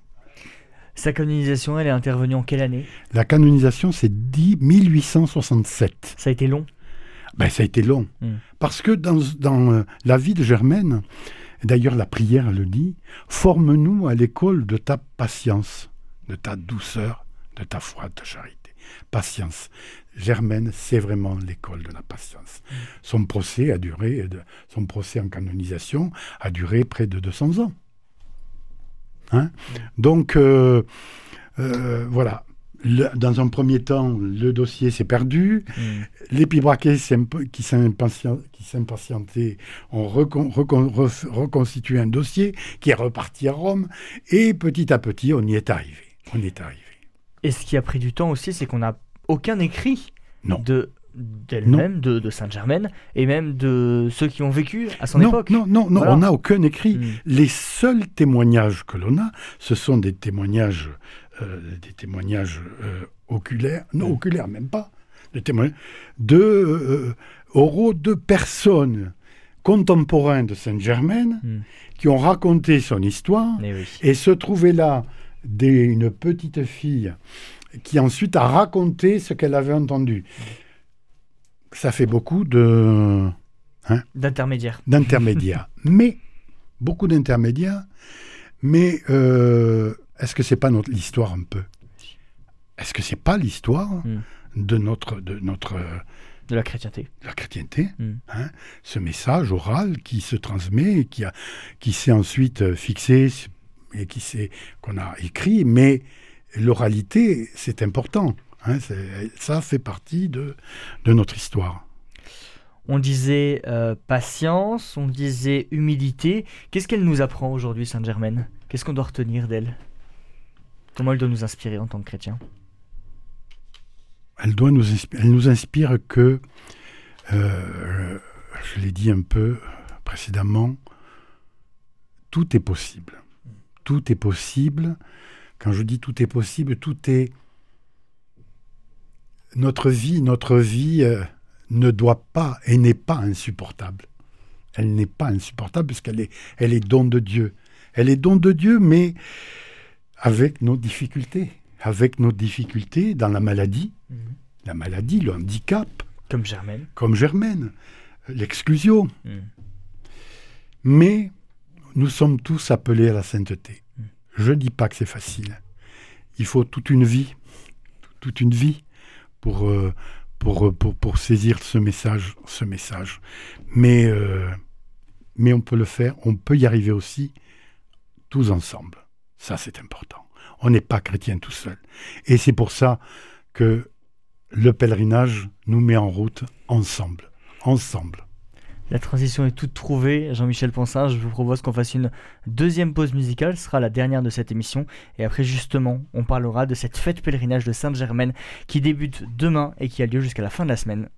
Sa canonisation, elle est intervenue en quelle année? La canonisation, c'est 10 1867. Ça a été long? Ben, ça a été long. Mm. Parce que dans, dans, euh, la vie de Germaine, d'ailleurs la prière le dit, forme-nous à l'école de ta patience, de ta douceur, de ta foi, de ta charité. Patience. Germaine, c'est vraiment l'école de la patience. Son procès a duré, de- son procès en canonisation a duré près de 200 ans. Hein? Donc, euh, euh, voilà. Le- dans un premier temps, le dossier s'est perdu. Mm. Les pibraquets qui s'impatien- qui s'impatientaient ont recon- recon- ref- reconstitué un dossier qui est reparti à Rome. Et petit à petit, on y est arrivé. On y est arrivé. Et ce qui a pris du temps aussi, c'est qu'on n'a aucun écrit Non. de d'elle-même, de, de Sainte-Germaine, et même de ceux qui ont vécu à son non, époque. non, non, non, Voilà. on n'a aucun écrit. Mm. Les seuls témoignages que l'on a, ce sont des témoignages, des témoignages euh, oculaires, non oculaires même pas, des témoignages de euh, oraux de personnes contemporains de Sainte-Germaine Mm. qui ont raconté son histoire Eh oui. et se trouvait là des- une petite fille qui ensuite a raconté ce qu'elle avait entendu. Ça fait beaucoup de D'intermédiaire. d'intermédiaires. [LAUGHS] mais, beaucoup d'intermédiaires, mais euh, est-ce que c'est pas notre l'histoire un peu? Est-ce que c'est pas l'histoire Mm. de notre de notre euh, De la chrétienté. de la chrétienté Mm. hein? Ce message oral qui se transmet, et qui a qui s'est ensuite euh, fixé et qui s'est qu'on a écrit, mais l'oralité c'est important. hein, ça fait partie de de notre histoire. on disait euh, patience, on disait humilité. Qu'est-ce qu'elle nous apprend aujourd'hui, Sainte Germaine? Qu'est-ce qu'on doit retenir d'elle? Comment elle doit nous inspirer en tant que chrétien elle, nous, inspire que, euh, je l'ai dit un peu précédemment, tout est possible. Tout est possible. Quand je dis tout est possible, tout est... Notre vie, notre vie euh, ne doit pas et n'est pas insupportable. Elle n'est pas insupportable puisqu'elle est, elle est don de Dieu. Elle est don de Dieu, mais avec nos difficultés. Avec nos difficultés dans la maladie, mhm. la maladie, le handicap. Comme Germaine. Comme Germaine. L'exclusion. Mhm. Mais nous sommes tous appelés à la sainteté. Mm. Je ne dis pas que c'est facile. Il faut toute une vie, toute une vie pour, euh, pour, euh, pour, pour, saisir ce message. Ce message. Mais, euh, mais on peut le faire, on peut y arriver aussi tous ensemble. Ça, c'est important. On n'est pas chrétien tout seul. Et c'est pour ça que le pèlerinage nous met en route ensemble. Ensemble. La transition est toute trouvée. Jean-Michel Ponsard, je vous propose qu'on fasse une deuxième pause musicale. Ce sera la dernière de cette émission. Et après, justement, on parlera de cette fête pèlerinage de Sainte-Germaine qui débute demain et qui a lieu jusqu'à la fin de la semaine.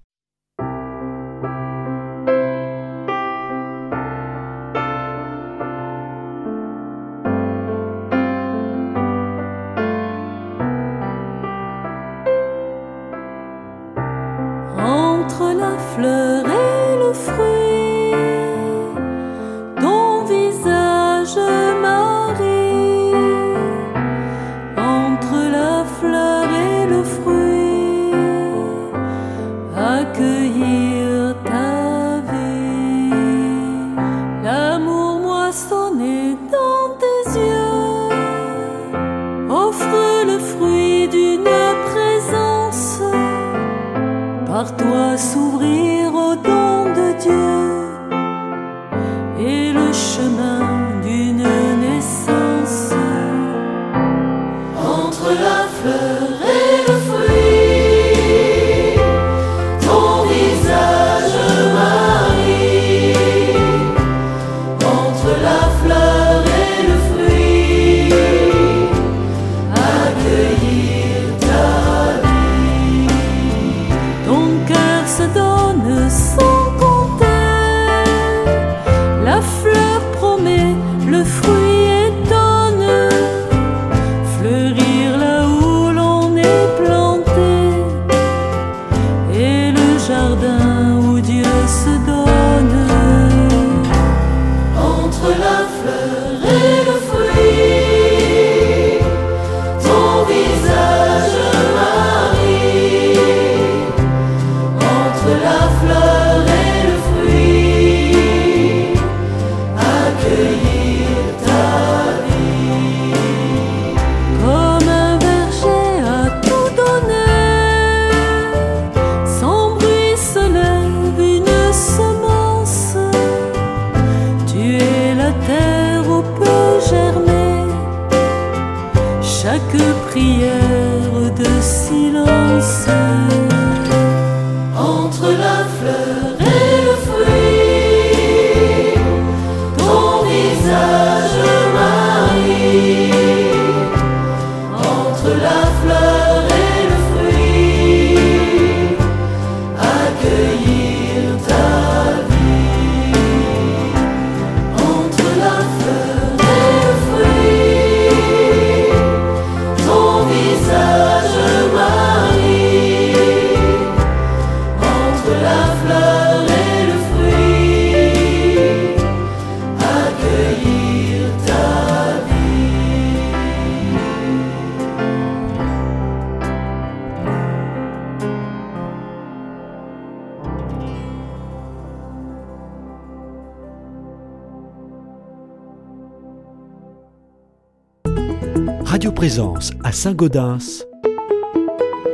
Présence à Saint-Gaudens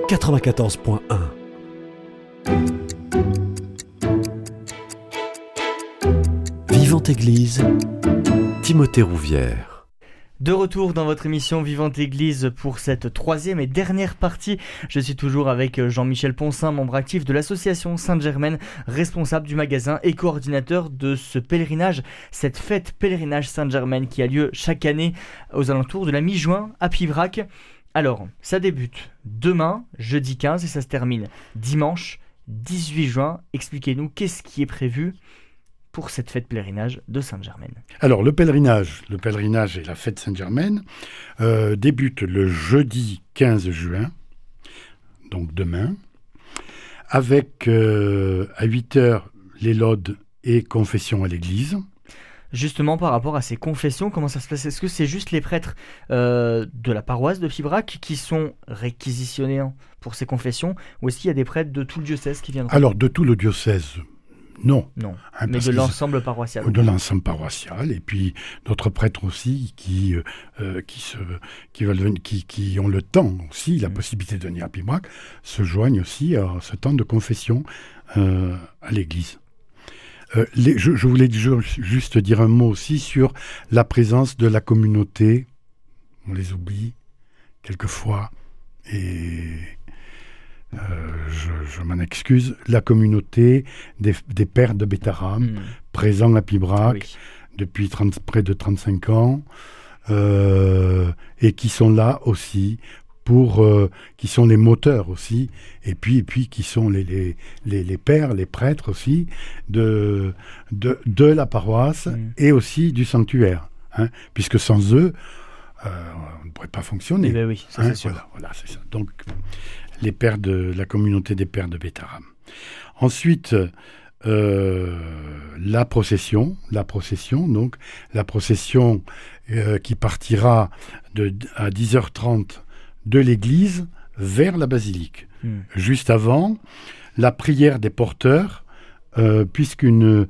94.1 Vivante Église Timothée Rouvière De retour dans votre émission Vivante Église pour cette troisième et dernière partie. Je suis toujours avec euh, Jean-Michel Poncin, membre actif de l'association Sainte-Germaine, responsable du magasin et coordinateur de ce pèlerinage, cette fête pèlerinage Sainte-Germaine qui a lieu chaque année aux alentours de la mi-juin à Pivrac. Alors, ça débute demain, jeudi 15, et ça se termine dimanche 18 juin. Expliquez-nous qu'est-ce qui est prévu pour cette fête pèlerinage de Sainte-Germaine. Alors, le pèlerinage, le pèlerinage et la fête Sainte-Germaine euh, débutent le jeudi 15 juin, donc demain, avec euh, à 8 heures les laudes et confessions à l'église. Justement, par rapport à ces confessions, comment ça se passe? Est-ce que c'est juste les prêtres euh, de la paroisse de Pibrac qui sont réquisitionnés pour ces confessions? Ou est-ce qu'il y a des prêtres de tout le diocèse qui viennent Alors, de tout le diocèse, non. Non, Hein, mais de l'ensemble paroissial. de l'ensemble paroissial et puis d'autres prêtres aussi qui euh, euh, qui se qui veulent qui, qui ont le temps aussi la Mm. possibilité de venir à Pibrac se joignent aussi à ce temps de confession euh, à l'église. Euh, les- je, je voulais ju- juste dire un mot aussi sur la présence de la communauté. On les oublie quelquefois et euh, je, je m'en excuse. La communauté des, des pères de Bétarame Hmm, présents à Pibrac oui. depuis 30 près de 35 ans euh, et qui sont là aussi pour euh, qui sont les moteurs aussi et puis et puis qui sont les les, les, les pères les prêtres aussi de de, de la paroisse Mm. et aussi du sanctuaire hein, puisque sans eux euh, on ne pourrait pas fonctionner Eh ben oui, ça Hein. Voilà, voilà, c'est ça. Donc, les pères de la communauté des pères de Bétaram. Ensuite, euh, la procession, la procession, donc la procession euh, qui partira de, à 10h30 de l'église vers la basilique. Hmm. Juste avant, la prière des porteurs, euh, puisqu'une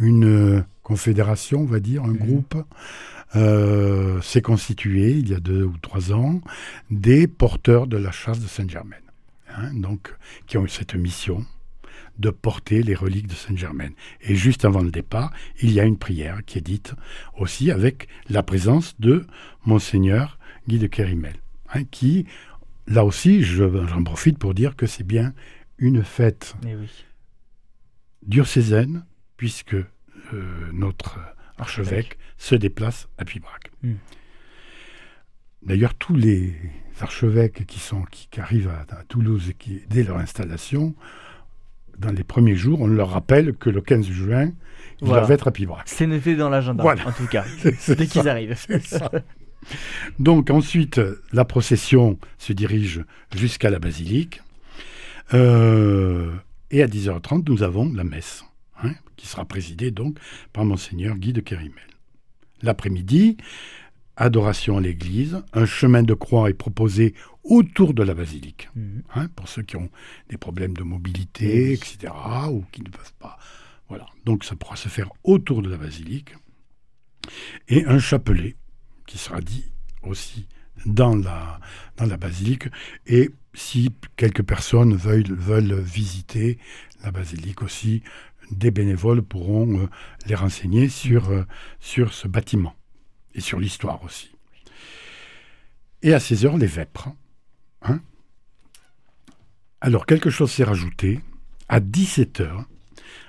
une confédération, on va dire, un Mhm. groupe, euh, s'est constitué il y a deux ou trois ans des porteurs de la chasse de Saint-Germain. Hein, donc, qui ont eu cette mission de porter les reliques de Saint-Germain. Et juste avant le départ, il y a une prière qui est dite aussi avec la présence de Monseigneur Guy de Kérimel, hein, qui, là aussi, je- j'en profite pour dire que c'est bien une fête Eh oui. diocésaine, puisque euh, notre archevêque se déplace à Pibrac. Hmm. D'ailleurs, tous les archevêques qui, sont, qui, qui arrivent à, à Toulouse et qui, dès leur installation, dans les premiers jours, on leur rappelle que le 15 juin, ils Voilà. doivent être à Pibrac. C'est noté dans l'agenda, Voilà. en tout cas, [LAUGHS] dès qu'ils arrivent. Ça. Donc ensuite, la procession se dirige jusqu'à la basilique. Euh, et à 10h30, nous avons la messe, hein, qui sera présidée donc par Monseigneur Guy de Kérimel. L'après-midi, adoration à l'église. Un chemin de croix est proposé autour de la basilique, Mhm. hein, pour ceux qui ont des problèmes de mobilité, oui. etc., ou qui ne peuvent pas. Voilà. Donc ça pourra se faire autour de la basilique. Et un chapelet qui sera dit aussi dans la, dans la basilique. Et si quelques personnes veulent, veulent visiter la basilique aussi, des bénévoles pourront euh, les renseigner sur, euh, sur ce bâtiment et sur l'histoire aussi. Et à 16 heures, les vêpres. hein. Alors, quelque chose s'est rajouté. À 17 heures,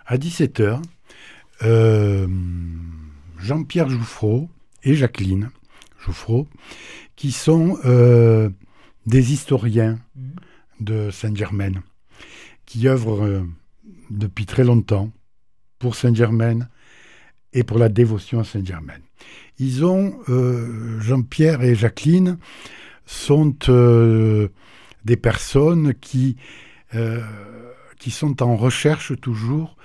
à 17 heures, euh, Jean-Pierre Jouffreau et Jacqueline Jouffreau, qui sont euh, des historiens Mhm. de Saint-Germain, qui œuvrent depuis très longtemps pour Saint-Germain et pour la dévotion à Saint-Germain. Ils ont, euh, Jean-Pierre et Jacqueline, sont euh, des personnes qui, euh, qui sont en recherche toujours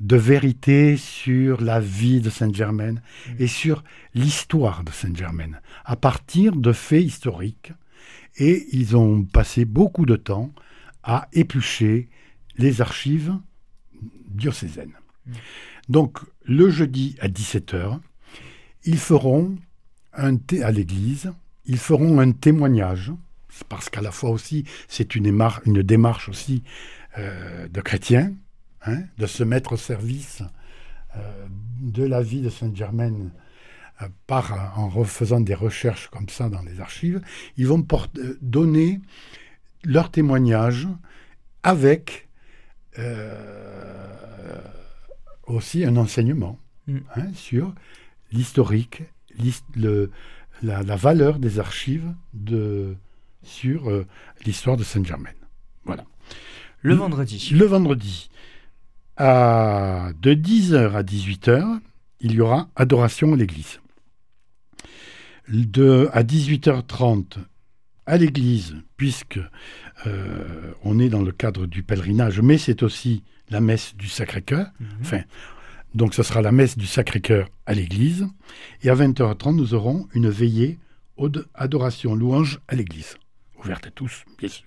de vérité sur la vie de Saint-Germain et sur l'histoire de Saint-Germain, à partir de faits historiques. Et ils ont passé beaucoup de temps à éplucher les archives diocésaines. Donc, le jeudi à 17h, ils feront un thé à l'église, ils feront un témoignage, parce qu'à la fois aussi, c'est une, une démarche aussi euh, de chrétiens, hein, de se mettre au service euh, de la vie de Saint-Germain euh, en refaisant des recherches comme ça dans les archives, ils vont donner leur témoignage avec aussi un enseignement Mm. hein, sur l'historique, la, la valeur des archives de, sur euh, l'histoire de Saint-Germain. Voilà. Le vendredi. Le vendredi, à, de 10h à 18h, il y aura adoration à l'église. De, à 18h30, à l'église, puisque euh, on est dans le cadre du pèlerinage, mais c'est aussi la messe du Sacré-Cœur. Mhm. Enfin, donc ce sera la messe du Sacré-Cœur à l'église. Et à 20h30, nous aurons une veillée ode- adoration, louange à l'église. Ouverte à tous, bien sûr.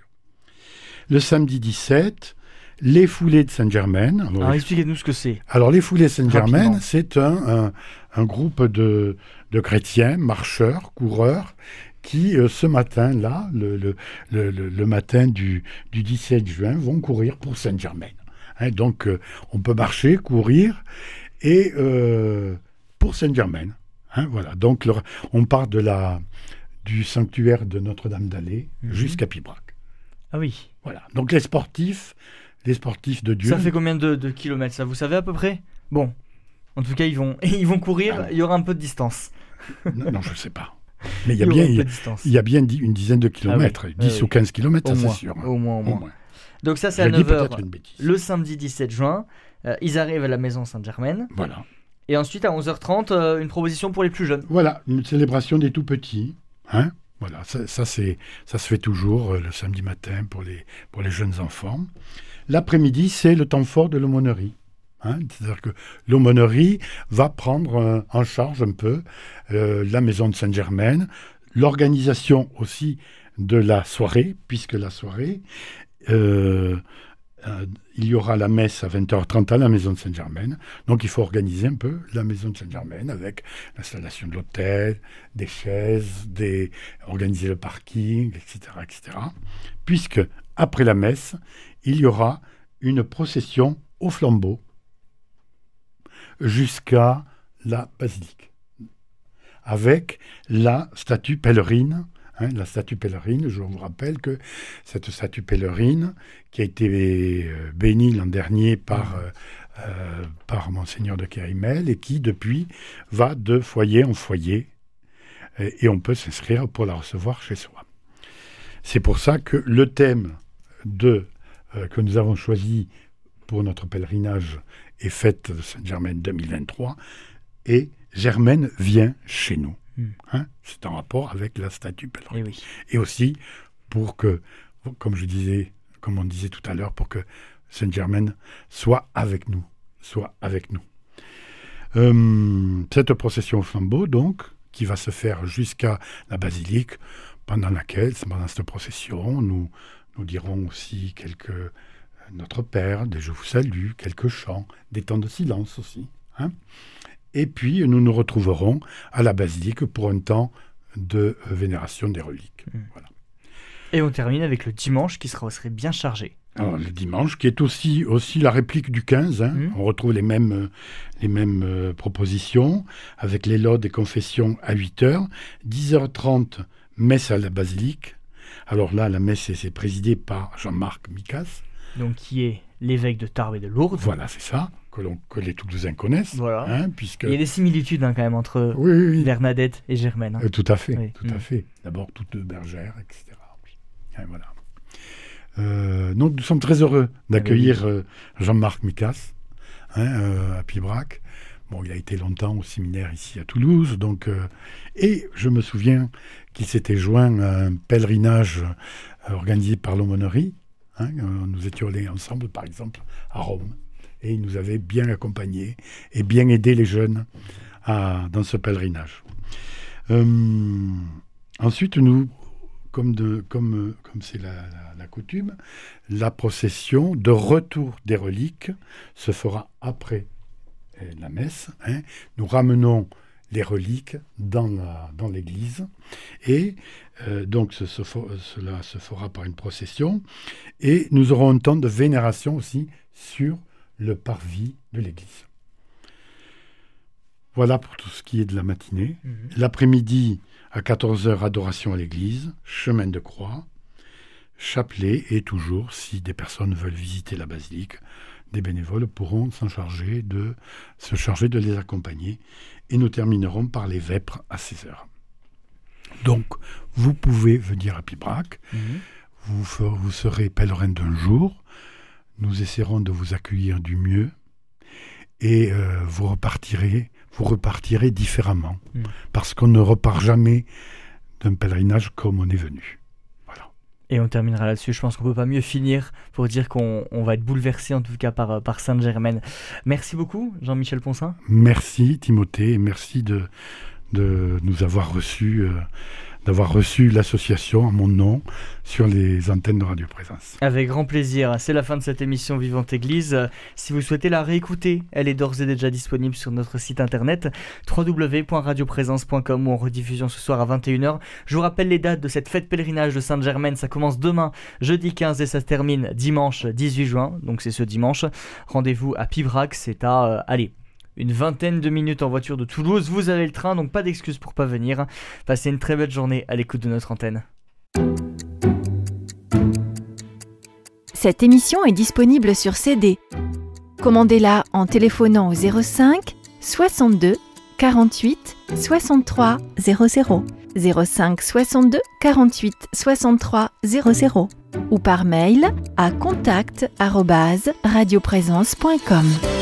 Le samedi 17, les foulées de Saint-Germain. Alors, expliquez-nous ce que c'est. alors, les foulées Saint-Germain, Rapidement. c'est un, un- un groupe de, de chrétiens, marcheurs, coureurs, qui, euh, ce matin-là, le, le- le- le- matin du, du 17 juin, vont courir pour Saint-Germain. Hein, donc, euh, on peut marcher, courir, et euh, pour Saint-Germain. Hein, voilà. Donc, le- on part de la, du sanctuaire de Notre-Dame-d'Allée Mhm. jusqu'à Pibrac. Ah oui. Voilà. Donc, les sportifs, les sportifs de Dieu. Ça fait combien de, de kilomètres ça? Vous savez à peu près? Bon. En tout cas, ils vont, [LAUGHS] ils vont courir. Ah. Il y aura un peu de distance. non, non, je ne sais pas. Mais il y a bien. il y a- bien une dizaine de kilomètres, Ah oui, 10 oui, ou oui. 15 kilomètres, ça c'est moins, sûr. au moins, au Au moins. moins. Donc ça, c'est à dis 9h. peut-être une bêtise. Le samedi 17 juin, euh, ils arrivent à la maison Saint-Germain. Voilà. Et ensuite, à 11h30, euh, une proposition pour les plus jeunes. voilà, une célébration des tout petits. Hein voilà, ça, ça, c'est, ça se fait toujours euh, le samedi matin pour les, pour les jeunes enfants. L'après-midi, c'est le temps fort de l'aumônerie. Hein C'est-à-dire que l'aumônerie va prendre euh, en charge un peu euh, la maison de Saint-Germain, l'organisation aussi de la soirée, puisque la soirée, euh, il y aura la messe à 20h30 à la maison de Saint-Germain. Donc il faut organiser un peu la maison de Saint-Germain avec l'installation de l'hôtel, des chaises, des... organiser le parking, etc., etc. Puisque après la messe, il y aura une procession au flambeau jusqu'à la basilique, avec la statue pèlerine. hein, la statue pèlerine, je vous rappelle que cette statue pèlerine, qui a été euh, bénie l'an dernier par, euh, euh, par Monseigneur de Kérimel, et qui depuis va de foyer en foyer, et, et on peut s'inscrire pour la recevoir chez soi. C'est pour ça que le thème de, euh, que nous avons choisi pour notre pèlerinage et fête de Saint-Germain 2023 est Germaine vient chez nous. Mm. Hein, C'est en rapport avec la statue. Et oui. Et aussi pour que, comme je disais, comme on disait tout à l'heure, pour que Saint-Germain soit avec nous, soit avec nous. Euh, cette procession au flambeau, donc, qui va se faire jusqu'à la basilique, pendant laquelle, pendant cette procession, nous, nous dirons aussi quelques Notre Père, des Je vous salue, quelques chants, des temps de silence aussi. hein. Et puis, nous nous retrouverons à la basilique pour un temps de vénération des reliques. Mm. Voilà. Et on termine avec le dimanche qui sera, serait bien chargé. Alors, le dimanche, qui est aussi, aussi la réplique du 15, hein. Mhm. on retrouve les mêmes, les mêmes euh, propositions, avec les lodes et confessions à 8h, 10h30, messe à la basilique. Alors là, la messe, c'est- c'est présidé par Jean-Marc Micas. Donc qui est l'évêque de Tarbes et de Lourdes. Voilà, c'est ça, que, que les Toulousains connaissent. Voilà. hein, puisque... Il y a des similitudes hein, quand même entre Oui, oui, oui. Bernadette et Germaine. hein. Euh, tout à fait, tout Mm. à fait. D'abord, toutes deux bergères, etc. Et voilà. Euh, donc, nous sommes très heureux d'accueillir euh, Jean-Marc Micas euh, à Pibrac. Bon, il a été longtemps au séminaire ici à Toulouse, donc et je me souviens qu'il s'était joint à un pèlerinage organisé par l'aumônerie. Hein, euh, nous étions allés ensemble, par exemple, à Rome, et il nous avait bien accompagnés et bien aidé les jeunes dans ce pèlerinage. Euh, ensuite, nous, comme euh, c'est la, la- coutume, la procession de retour des reliques se fera après la messe. hein. Nous ramenons les reliques dans la- dans l'église et euh, donc ce- ce fo- cela se fera par une procession et nous aurons un temps de vénération aussi sur le parvis de l'église. Voilà pour tout ce qui est de la matinée. Mhm. L'après-midi, à 14h, adoration à l'église, chemin de croix, chapelet et toujours, si des personnes veulent visiter la basilique, des bénévoles pourront s'en charger de se charger de les accompagner et nous terminerons par les vêpres à 16h. Donc, vous pouvez venir à Pibrac, Mhm. vous, serez pèlerin d'un jour, nous essaierons de vous accueillir du mieux et euh, vous repartirez, vous repartirez différemment Mm. parce qu'on ne repart jamais d'un pèlerinage comme on est venu. Et on terminera là-dessus. Je pense qu'on peut pas mieux finir pour dire qu'on on va être bouleversé en tout cas par, euh, par Sainte-Germaine. Merci beaucoup, Jean-Michel Ponsin. Merci Timothée merci de, de nous avoir reçus, euh, d'avoir reçu l'association à mon nom sur les antennes de Radio Présence. Avec grand plaisir. C'est la fin de cette émission Vivante Église. Si vous souhaitez la réécouter, elle est d'ores et déjà disponible sur notre site internet www.radioprésence.com ou en rediffusion ce soir à 21h. Je vous rappelle les dates de cette fête pèlerinage de Sainte-Germaine. Ça commence demain, jeudi 15 et ça se termine dimanche 18 juin. Donc c'est ce dimanche. Rendez-vous à Pibrac. C'est à, euh, allez, une vingtaine de minutes en voiture de Toulouse. Vous avez le train, donc pas d'excuses pour pas venir. Passez une très belle journée à l'écoute de notre antenne. Cette émission est disponible sur CD. Commandez-la en téléphonant au 05 62 48 63 00 05 62 48 63 00 ou par mail à contact@radioprésence.com.